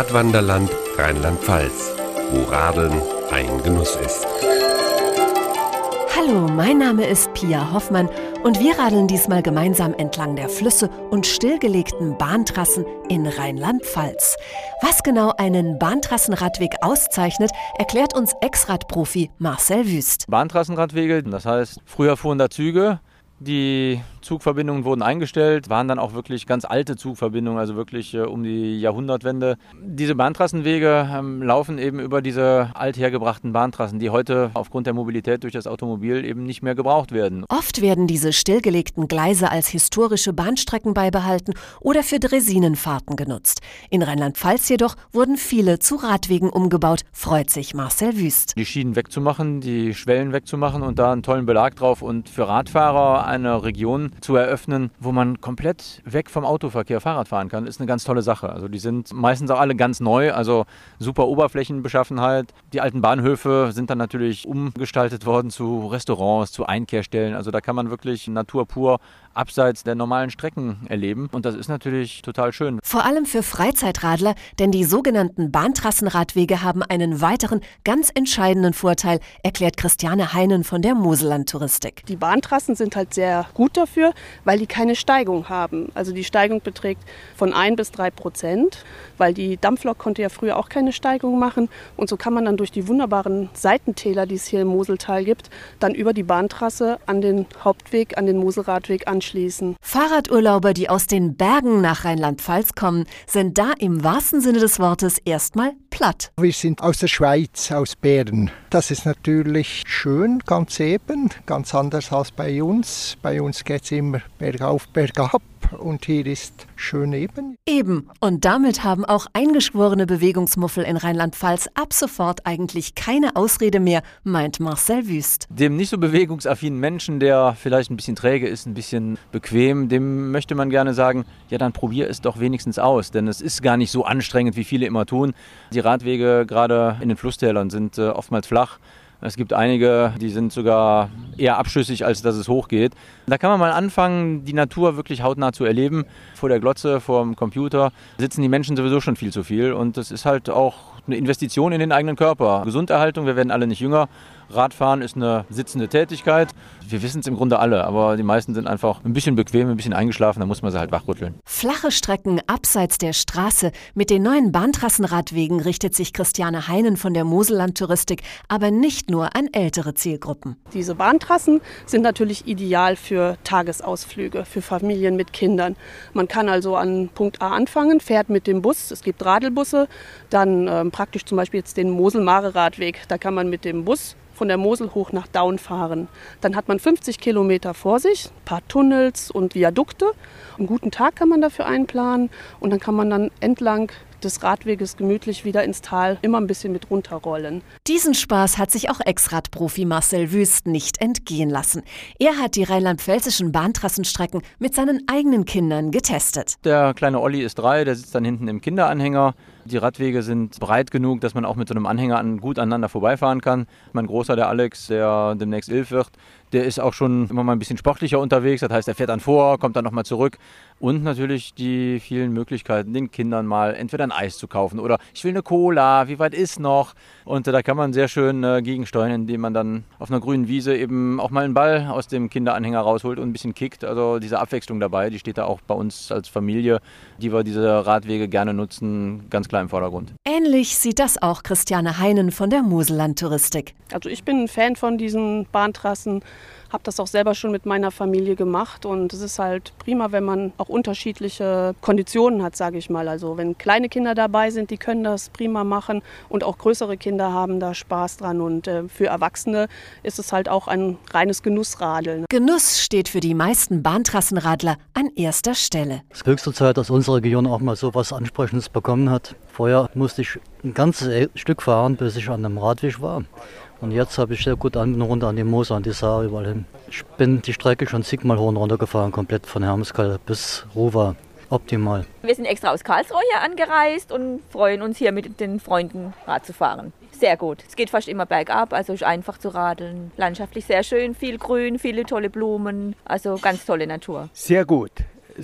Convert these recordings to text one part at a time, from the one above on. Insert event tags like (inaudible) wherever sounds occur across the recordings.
Radwanderland Rheinland-Pfalz, wo Radeln ein Genuss ist. Hallo, mein Name ist Pia Hoffmann und wir radeln diesmal gemeinsam entlang der Flüsse und stillgelegten Bahntrassen in Rheinland-Pfalz. Was genau einen Bahntrassenradweg auszeichnet, erklärt uns Ex-Radprofi Marcel Wüst. Bahntrassenradwege, das heißt, früher fuhren da Züge, die Zugverbindungen wurden eingestellt, waren dann auch wirklich ganz alte Zugverbindungen, also wirklich äh, um die Jahrhundertwende. Diese Bahntrassenwege ähm, laufen eben über diese althergebrachten Bahntrassen, die heute aufgrund der Mobilität durch das Automobil eben nicht mehr gebraucht werden. Oft werden diese stillgelegten Gleise als historische Bahnstrecken beibehalten oder für Dresinenfahrten genutzt. In Rheinland-Pfalz jedoch wurden viele zu Radwegen umgebaut, freut sich Marcel Wüst. Die Schienen wegzumachen, die Schwellen wegzumachen und da einen tollen Belag drauf und für Radfahrer eine Region zu eröffnen, wo man komplett weg vom Autoverkehr Fahrrad fahren kann, ist eine ganz tolle Sache. Also die sind meistens auch alle ganz neu, also super Oberflächenbeschaffenheit. Die alten Bahnhöfe sind dann natürlich umgestaltet worden zu Restaurants, zu Einkehrstellen. Also da kann man wirklich Natur pur abseits der normalen Strecken erleben. Und das ist natürlich total schön. Vor allem für Freizeitradler, denn die sogenannten Bahntrassenradwege haben einen weiteren, ganz entscheidenden Vorteil, erklärt Christiane Heinen von der Moselland Touristik. Die Bahntrassen sind halt sehr gut dafür, weil die keine Steigung haben. Also die Steigung beträgt von 1 bis 3 Prozent, weil die Dampflok konnte ja früher auch keine Steigung machen. Und so kann man dann durch die wunderbaren Seitentäler, die es hier im Moseltal gibt, dann über die Bahntrasse an den Hauptweg, an den Moselradweg an anschließen. Fahrradurlauber, die aus den Bergen nach Rheinland-Pfalz kommen, sind da im wahrsten Sinne des Wortes erstmal platt. Wir sind aus der Schweiz, aus Bern. Das ist natürlich schön, ganz eben, ganz anders als bei uns. Bei uns geht es immer bergauf, bergab und hier ist schön eben. Eben. Und damit haben auch eingeschworene Bewegungsmuffel in Rheinland-Pfalz ab sofort eigentlich keine Ausrede mehr, meint Marcel Wüst. Dem nicht so bewegungsaffinen Menschen, der vielleicht ein bisschen träge ist, ein bisschen bequem, dem möchte man gerne sagen, ja dann probier es doch wenigstens aus, denn es ist gar nicht so anstrengend, wie viele immer tun. Die Radwege gerade in den Flusstälern sind äh, oftmals flach. Es gibt einige, die sind sogar eher abschüssig, als dass es hochgeht. Da kann man mal anfangen, die Natur wirklich hautnah zu erleben. Vor der Glotze, vor dem Computer sitzen die Menschen sowieso schon viel zu viel. Und das ist halt auch eine Investition in den eigenen Körper. Gesunderhaltung, wir werden alle nicht jünger. Radfahren ist eine sitzende Tätigkeit. Wir wissen es im Grunde alle, aber die meisten sind einfach ein bisschen bequem, ein bisschen eingeschlafen, da muss man sie halt wachrütteln. Flache Strecken abseits der Straße. Mit den neuen Bahntrassenradwegen richtet sich Christiane Heinen von der Moselland Touristik aber nicht nur an ältere Zielgruppen. Diese Bahntrassen sind natürlich ideal für Tagesausflüge, für Familien mit Kindern. Man kann also an Punkt A anfangen, fährt mit dem Bus, es gibt Radelbusse, dann ähm, praktisch zum Beispiel jetzt den Mosel-Mare-Radweg, da kann man mit dem Bus von der Mosel hoch nach Daun fahren. Dann hat man 50 Kilometer vor sich, ein paar Tunnels und Viadukte. Einen guten Tag kann man dafür einplanen und dann kann man dann entlang des Radweges gemütlich wieder ins Tal immer ein bisschen mit runterrollen. Diesen Spaß hat sich auch Ex-Radprofi Marcel Wüst nicht entgehen lassen. Er hat die rheinland-pfälzischen Bahntrassenstrecken mit seinen eigenen Kindern getestet. Der kleine Olli ist drei, der sitzt dann hinten im Kinderanhänger. Die Radwege sind breit genug, dass man auch mit so einem Anhänger gut aneinander vorbeifahren kann. Mein Großer, der Alex, der demnächst elf wird, der ist auch schon immer mal ein bisschen sportlicher unterwegs. Das heißt, er fährt dann vor, kommt dann nochmal zurück. Und natürlich die vielen Möglichkeiten, den Kindern mal entweder ein Eis zu kaufen oder ich will eine Cola, wie weit ist noch? Und da kann man sehr schön äh, gegensteuern, indem man dann auf einer grünen Wiese eben auch mal einen Ball aus dem Kinderanhänger rausholt und ein bisschen kickt. Also diese Abwechslung dabei, die steht da auch bei uns als Familie, die wir diese Radwege gerne nutzen, ganz klar im Vordergrund. Ähnlich sieht das auch Christiane Heinen von der Moselland Touristik. Also ich bin ein Fan von diesen Bahntrassen habe das auch selber schon mit meiner Familie gemacht und es ist halt prima, wenn man auch unterschiedliche Konditionen hat, sage ich mal. Also wenn kleine Kinder dabei sind, die können das prima machen und auch größere Kinder haben da Spaß dran und äh, für Erwachsene ist es halt auch ein reines Genussradeln. Genuss steht für die meisten Bahntrassenradler an erster Stelle. Es ist höchste Zeit, dass unsere Region auch mal so was Ansprechendes bekommen hat. Vorher musste ich ein ganzes Stück fahren, bis ich an einem Radweg war. Und jetzt habe ich sehr gut an, runter an die Moser, an die Saar überall hin. Ich bin die Strecke schon zigmal hoch und runter gefahren, komplett von Hermeskal bis Ruwa. Optimal. Wir sind extra aus Karlsruhe hier angereist und freuen uns hier mit den Freunden Rad zu fahren. Sehr gut. Es geht fast immer bergab, also ist einfach zu radeln. Landschaftlich sehr schön, viel Grün, viele tolle Blumen, also ganz tolle Natur. Sehr gut.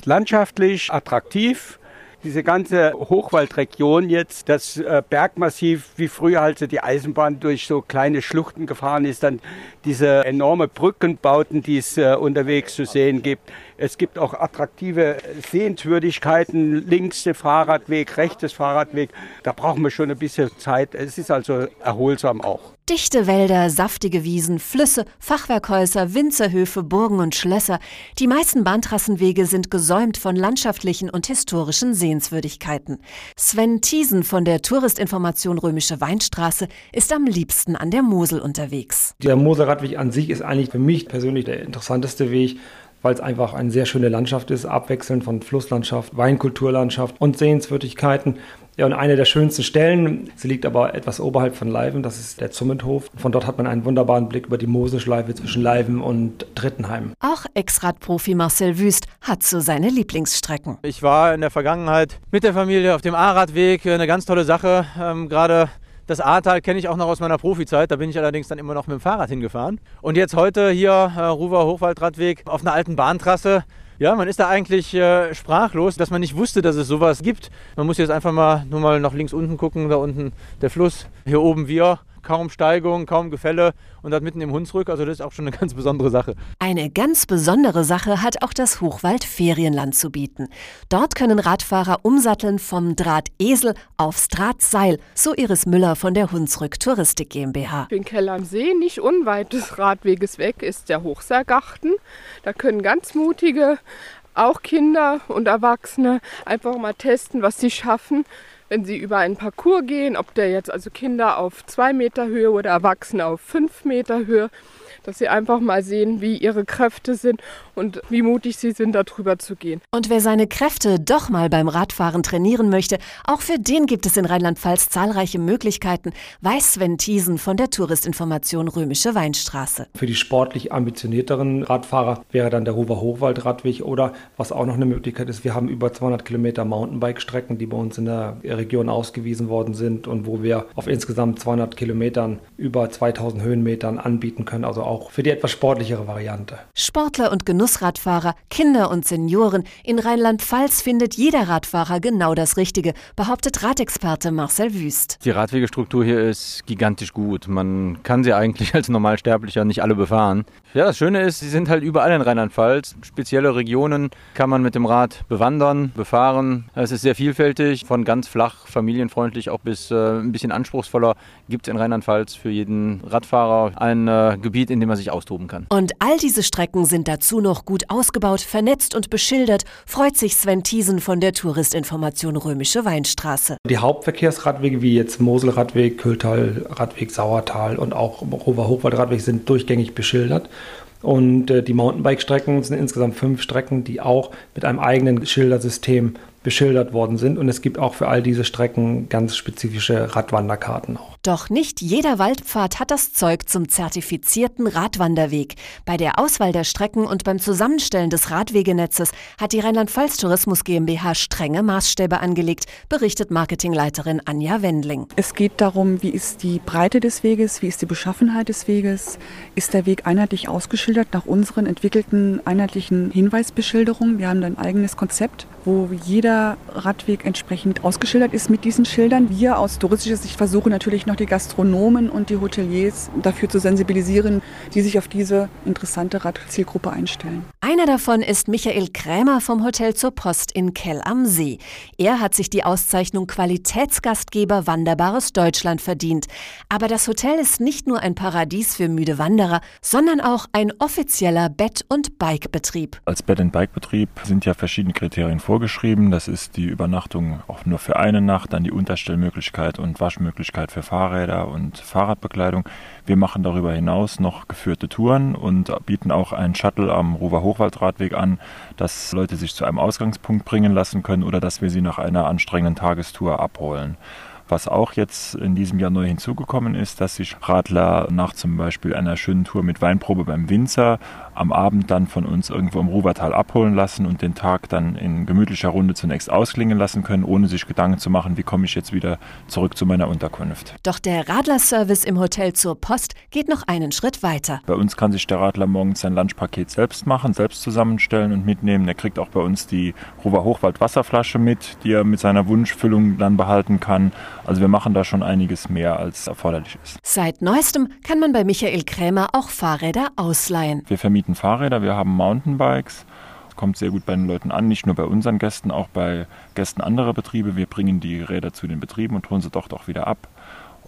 Landschaftlich attraktiv Diese ganze Hochwaldregion jetzt, das äh, Bergmassiv, wie früher halt so die Eisenbahn durch so kleine Schluchten gefahren ist, dann diese enorme Brückenbauten, die es äh, unterwegs zu sehen gibt. Es gibt auch attraktive Sehenswürdigkeiten, links der Fahrradweg, rechts des Fahrradweg. Da brauchen wir schon ein bisschen Zeit. Es ist also erholsam auch. Dichte Wälder, saftige Wiesen, Flüsse, Fachwerkhäuser, Winzerhöfe, Burgen und Schlösser. Die meisten Bahntrassenwege sind gesäumt von landschaftlichen und historischen Sehenswürdigkeiten. Sven Thiesen von der Touristinformation Römische Weinstraße ist am liebsten an der Mosel unterwegs. Der Moselradweg an sich ist eigentlich für mich persönlich der interessanteste Weg weil es einfach eine sehr schöne Landschaft ist, abwechselnd von Flusslandschaft, Weinkulturlandschaft und Sehenswürdigkeiten. Ja, und eine der schönsten Stellen, sie liegt aber etwas oberhalb von Leiven, das ist der Zummenthof. Von dort hat man einen wunderbaren Blick über die Moselschleife zwischen Leiven und Drittenheim. Auch Ex-Radprofi Marcel Wüst hat so seine Lieblingsstrecken. Ich war in der Vergangenheit mit der Familie auf dem A-Radweg, eine ganz tolle Sache. Ähm, Gerade das Ahrtal kenne ich auch noch aus meiner Profizeit. Da bin ich allerdings dann immer noch mit dem Fahrrad hingefahren. Und jetzt heute hier äh, Ruwer Hochwaldradweg auf einer alten Bahntrasse. Ja, man ist da eigentlich äh, sprachlos, dass man nicht wusste, dass es sowas gibt. Man muss jetzt einfach mal nur mal nach links unten gucken, da unten der Fluss, hier oben wir kaum Steigung, kaum Gefälle und das mitten im Hunsrück. Also das ist auch schon eine ganz besondere Sache. Eine ganz besondere Sache hat auch das Hochwald Ferienland zu bieten. Dort können Radfahrer umsatteln vom Drahtesel aufs Drahtseil, so Iris Müller von der Hunsrück Touristik GmbH. In Keller am See, nicht unweit des Radweges weg, ist der Hochseilgarten. Da können ganz mutige auch Kinder und Erwachsene einfach mal testen, was sie schaffen, wenn sie über einen Parcours gehen, ob der jetzt also Kinder auf zwei Meter Höhe oder Erwachsene auf fünf Meter Höhe, dass sie einfach mal sehen, wie ihre Kräfte sind und wie mutig sie sind, darüber zu gehen. Und wer seine Kräfte doch mal beim Radfahren trainieren möchte, auch für den gibt es in Rheinland-Pfalz zahlreiche Möglichkeiten, weiß Sven Thiesen von der Touristinformation Römische Weinstraße. Für die sportlich ambitionierteren Radfahrer wäre dann der Hofer Hochwaldradweg oder was auch noch eine Möglichkeit ist, wir haben über 200 Kilometer Mountainbike-Strecken, die bei uns in der Region ausgewiesen worden sind und wo wir auf insgesamt 200 Kilometern über 2000 Höhenmetern anbieten können, also auch für die etwas sportlichere Variante. Sportler und Genussradfahrer, Kinder und Senioren, in Rheinland-Pfalz findet jeder Radfahrer genau das Richtige, behauptet Radexperte Marcel Wüst. Die Radwegestruktur hier ist gigantisch gut. Man kann sie eigentlich (laughs) als Normalsterblicher nicht alle befahren. Ja, das Schöne ist, sie sind halt überall in Rheinland-Pfalz. Spezielle Regionen kann man mit dem Rad bewandern, befahren. Es ist sehr vielfältig, von ganz flach, familienfreundlich auch bis äh, ein bisschen anspruchsvoller gibt es in Rheinland-Pfalz für jeden Radfahrer ein äh, Gebiet, in dem er sich austoben kann. Und all diese Strecken sind dazu noch gut ausgebaut, vernetzt und beschildert, freut sich Sven Thiesen von der Touristinformation Römische Weinstraße. Die Hauptverkehrsradwege wie jetzt Moselradweg, Kühltal-Radweg, Sauertal und auch Rover Hochwaldradweg sind durchgängig beschildert. Und äh, die Mountainbike-Strecken sind insgesamt fünf Strecken, die auch mit einem eigenen Schildersystem beschildert worden sind. Und es gibt auch für all diese Strecken ganz spezifische Radwanderkarten auch. Doch nicht jeder Waldpfad hat das Zeug zum zertifizierten Radwanderweg. Bei der Auswahl der Strecken und beim Zusammenstellen des Radwegenetzes hat die Rheinland-Pfalz Tourismus GmbH strenge Maßstäbe angelegt, berichtet Marketingleiterin Anja Wendling. Es geht darum, wie ist die Breite des Weges, wie ist die Beschaffenheit des Weges, ist der Weg einheitlich ausgeschildert nach unseren entwickelten einheitlichen Hinweisbeschilderungen. Wir haben ein eigenes Konzept, wo jeder Radweg entsprechend ausgeschildert ist mit diesen Schildern. Wir aus touristischer Sicht versuchen natürlich noch die Gastronomen und die Hoteliers dafür zu sensibilisieren, die sich auf diese interessante Radzielgruppe einstellen. Einer davon ist Michael Krämer vom Hotel zur Post in Kell am See. Er hat sich die Auszeichnung Qualitätsgastgeber Wanderbares Deutschland verdient. Aber das Hotel ist nicht nur ein Paradies für müde Wanderer, sondern auch ein offizieller Bett- und Bikebetrieb. Als Bett- und Bikebetrieb sind ja verschiedene Kriterien vorgeschrieben. Das ist die Übernachtung auch nur für eine Nacht, dann die Unterstellmöglichkeit und Waschmöglichkeit für Fahrer Fahrräder und Fahrradbekleidung. Wir machen darüber hinaus noch geführte Touren und bieten auch einen Shuttle am Ruwer Hochwaldradweg an, dass Leute sich zu einem Ausgangspunkt bringen lassen können oder dass wir sie nach einer anstrengenden Tagestour abholen. Was auch jetzt in diesem Jahr neu hinzugekommen ist, dass sich Radler nach zum Beispiel einer schönen Tour mit Weinprobe beim Winzer am Abend dann von uns irgendwo im Ruwertal abholen lassen und den Tag dann in gemütlicher Runde zunächst ausklingen lassen können, ohne sich Gedanken zu machen, wie komme ich jetzt wieder zurück zu meiner Unterkunft. Doch der Radlerservice im Hotel zur Post geht noch einen Schritt weiter. Bei uns kann sich der Radler morgens sein Lunchpaket selbst machen, selbst zusammenstellen und mitnehmen. Er kriegt auch bei uns die Ruwer Hochwald Wasserflasche mit, die er mit seiner Wunschfüllung dann behalten kann. Also wir machen da schon einiges mehr, als erforderlich ist. Seit neuestem kann man bei Michael Krämer auch Fahrräder ausleihen. Wir vermieten Fahrräder, wir haben Mountainbikes. Kommt sehr gut bei den Leuten an, nicht nur bei unseren Gästen, auch bei Gästen anderer Betriebe. Wir bringen die Räder zu den Betrieben und holen sie dort auch wieder ab.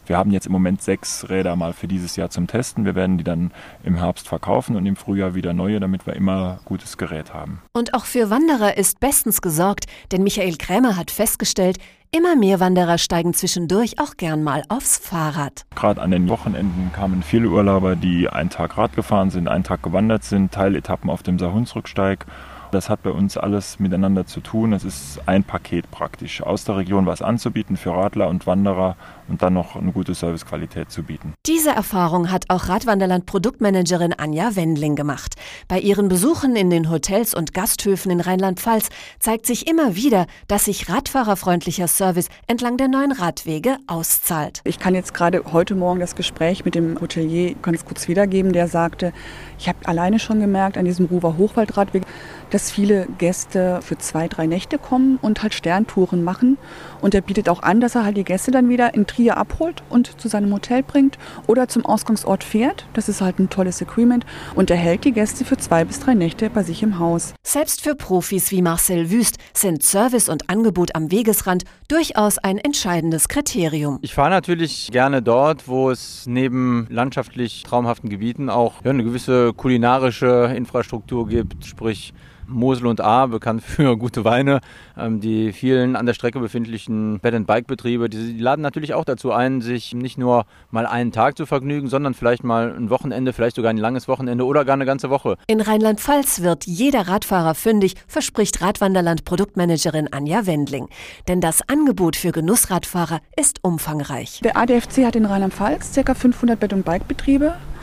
Wir haben jetzt im Moment sechs Räder mal für dieses Jahr zum Testen. Wir werden die dann im Herbst verkaufen und im Frühjahr wieder neue, damit wir immer gutes Gerät haben. Und auch für Wanderer ist bestens gesorgt, denn Michael Krämer hat festgestellt, immer mehr Wanderer steigen zwischendurch auch gern mal aufs Fahrrad. Gerade an den Wochenenden kamen viele Urlauber, die einen Tag Rad gefahren sind, einen Tag gewandert sind, Teiletappen auf dem Sahunsrücksteig das hat bei uns alles miteinander zu tun. Es ist ein Paket praktisch. Aus der Region was anzubieten für Radler und Wanderer und dann noch eine gute Servicequalität zu bieten. Diese Erfahrung hat auch Radwanderland Produktmanagerin Anja Wendling gemacht. Bei ihren Besuchen in den Hotels und Gasthöfen in Rheinland-Pfalz zeigt sich immer wieder, dass sich radfahrerfreundlicher Service entlang der neuen Radwege auszahlt. Ich kann jetzt gerade heute Morgen das Gespräch mit dem Hotelier ganz kurz wiedergeben, der sagte, ich habe alleine schon gemerkt an diesem Ruwer Hochwaldradweg, dass viele Gäste für zwei, drei Nächte kommen und halt Sterntouren machen. Und er bietet auch an, dass er halt die Gäste dann wieder in Trier abholt und zu seinem Hotel bringt oder zum Ausgangsort fährt. Das ist halt ein tolles Agreement. Und er hält die Gäste für zwei bis drei Nächte bei sich im Haus. Selbst für Profis wie Marcel Wüst sind Service und Angebot am Wegesrand durchaus ein entscheidendes Kriterium. Ich fahre natürlich gerne dort, wo es neben landschaftlich traumhaften Gebieten auch ja, eine gewisse kulinarische Infrastruktur gibt, sprich Mosel und A, bekannt für (laughs) gute Weine. Ähm, die vielen an der Strecke befindlichen Bed-and-Bike-Betriebe, die, die, laden natürlich auch dazu ein, sich nicht nur mal einen Tag zu vergnügen, sondern vielleicht mal ein Wochenende, vielleicht sogar ein langes Wochenende oder gar eine ganze Woche. In Rheinland-Pfalz wird jeder Radfahrer fündig, verspricht Radwanderland Produktmanagerin Anja Wendling. Denn das Angebot für Genussradfahrer ist umfangreich. Der ADFC hat in Rheinland-Pfalz ca. 500 Bed-and-Bike-Betriebe. Und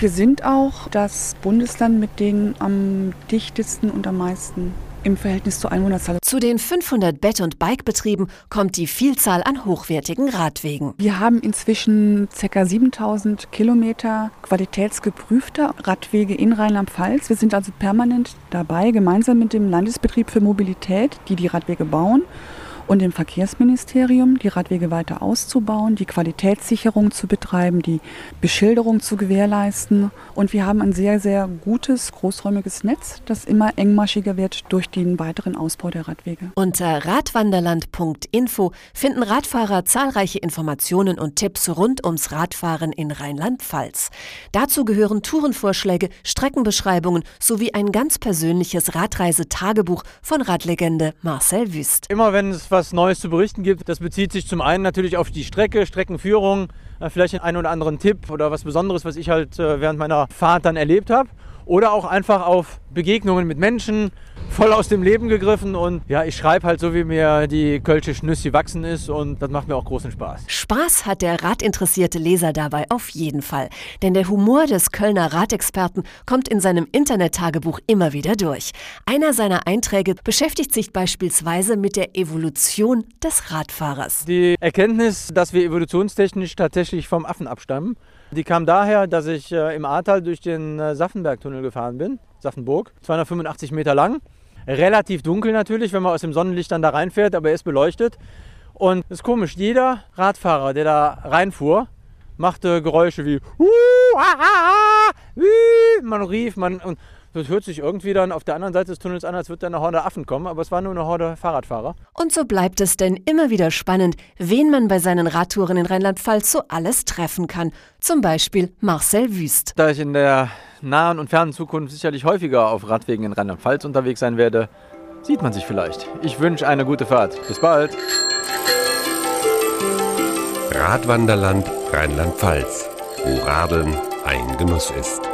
wir sind auch das Bundesland mit den am dichtesten und am meisten im Verhältnis zur Einwohnerzahl. Zu den 500 Bett- und Bikebetrieben kommt die Vielzahl an hochwertigen Radwegen. Wir haben inzwischen ca. 7000 Kilometer qualitätsgeprüfter Radwege in Rheinland-Pfalz. Wir sind also permanent dabei, gemeinsam mit dem Landesbetrieb für Mobilität, die die Radwege bauen und dem Verkehrsministerium, die Radwege weiter auszubauen, die Qualitätssicherung zu betreiben, die Beschilderung zu gewährleisten. Und wir haben ein sehr, sehr gutes, großräumiges Netz, das immer engmaschiger wird durch den weiteren Ausbau der Radwege. Unter radwanderland.info finden Radfahrer zahlreiche Informationen und Tipps rund ums Radfahren in Rheinland-Pfalz. Dazu gehören Tourenvorschläge, Streckenbeschreibungen sowie ein ganz persönliches Radreisetagebuch von Radlegende Marcel Wüst. Immer wenn es was Neues zu berichten gibt. Das bezieht sich zum einen natürlich auf die Strecke, Streckenführung, äh, vielleicht einen oder anderen Tipp oder was Besonderes, was ich halt äh, während meiner Fahrt dann erlebt habe. Oder auch einfach auf Begegnungen mit Menschen, voll aus dem Leben gegriffen und ja, ich schreibe halt so, wie mir die Kölsche Schnüssi wachsen ist und das macht mir auch großen Spaß. Spaß hat der radinteressierte Leser dabei auf jeden Fall, denn der Humor des Kölner Radexperten kommt in seinem Internet-Tagebuch immer wieder durch. Einer seiner Einträge beschäftigt sich beispielsweise mit der Evolution des Radfahrers. Die Erkenntnis, dass wir evolutionstechnisch tatsächlich vom Affen abstammen, die kam daher, dass ich äh, im Ahrtal durch den äh, Saffenbergtunnel gefahren bin, Saffenburg, 285 Meter lang Relativ dunkel natürlich, wenn man aus dem Sonnenlicht dann da reinfährt, aber er ist beleuchtet. Und es ist komisch, jeder Radfahrer, der da reinfuhr, machte Geräusche wie man rief, man und das hört sich irgendwie dann auf der anderen Seite des Tunnels an, als würde da eine Horde Affen kommen, aber es war nur eine Horde Fahrradfahrer. Und so bleibt es denn immer wieder spannend, wen man bei seinen Radtouren in Rheinland-Pfalz so alles treffen kann. Zum Beispiel Marcel Wüst. Da ich in der nahen und fernen Zukunft sicherlich häufiger auf Radwegen in Rheinland-Pfalz unterwegs sein werde, sieht man sich vielleicht. Ich wünsche eine gute Fahrt. Bis bald. Radwanderland Rheinland-Pfalz, wo Radeln ein Genuss ist.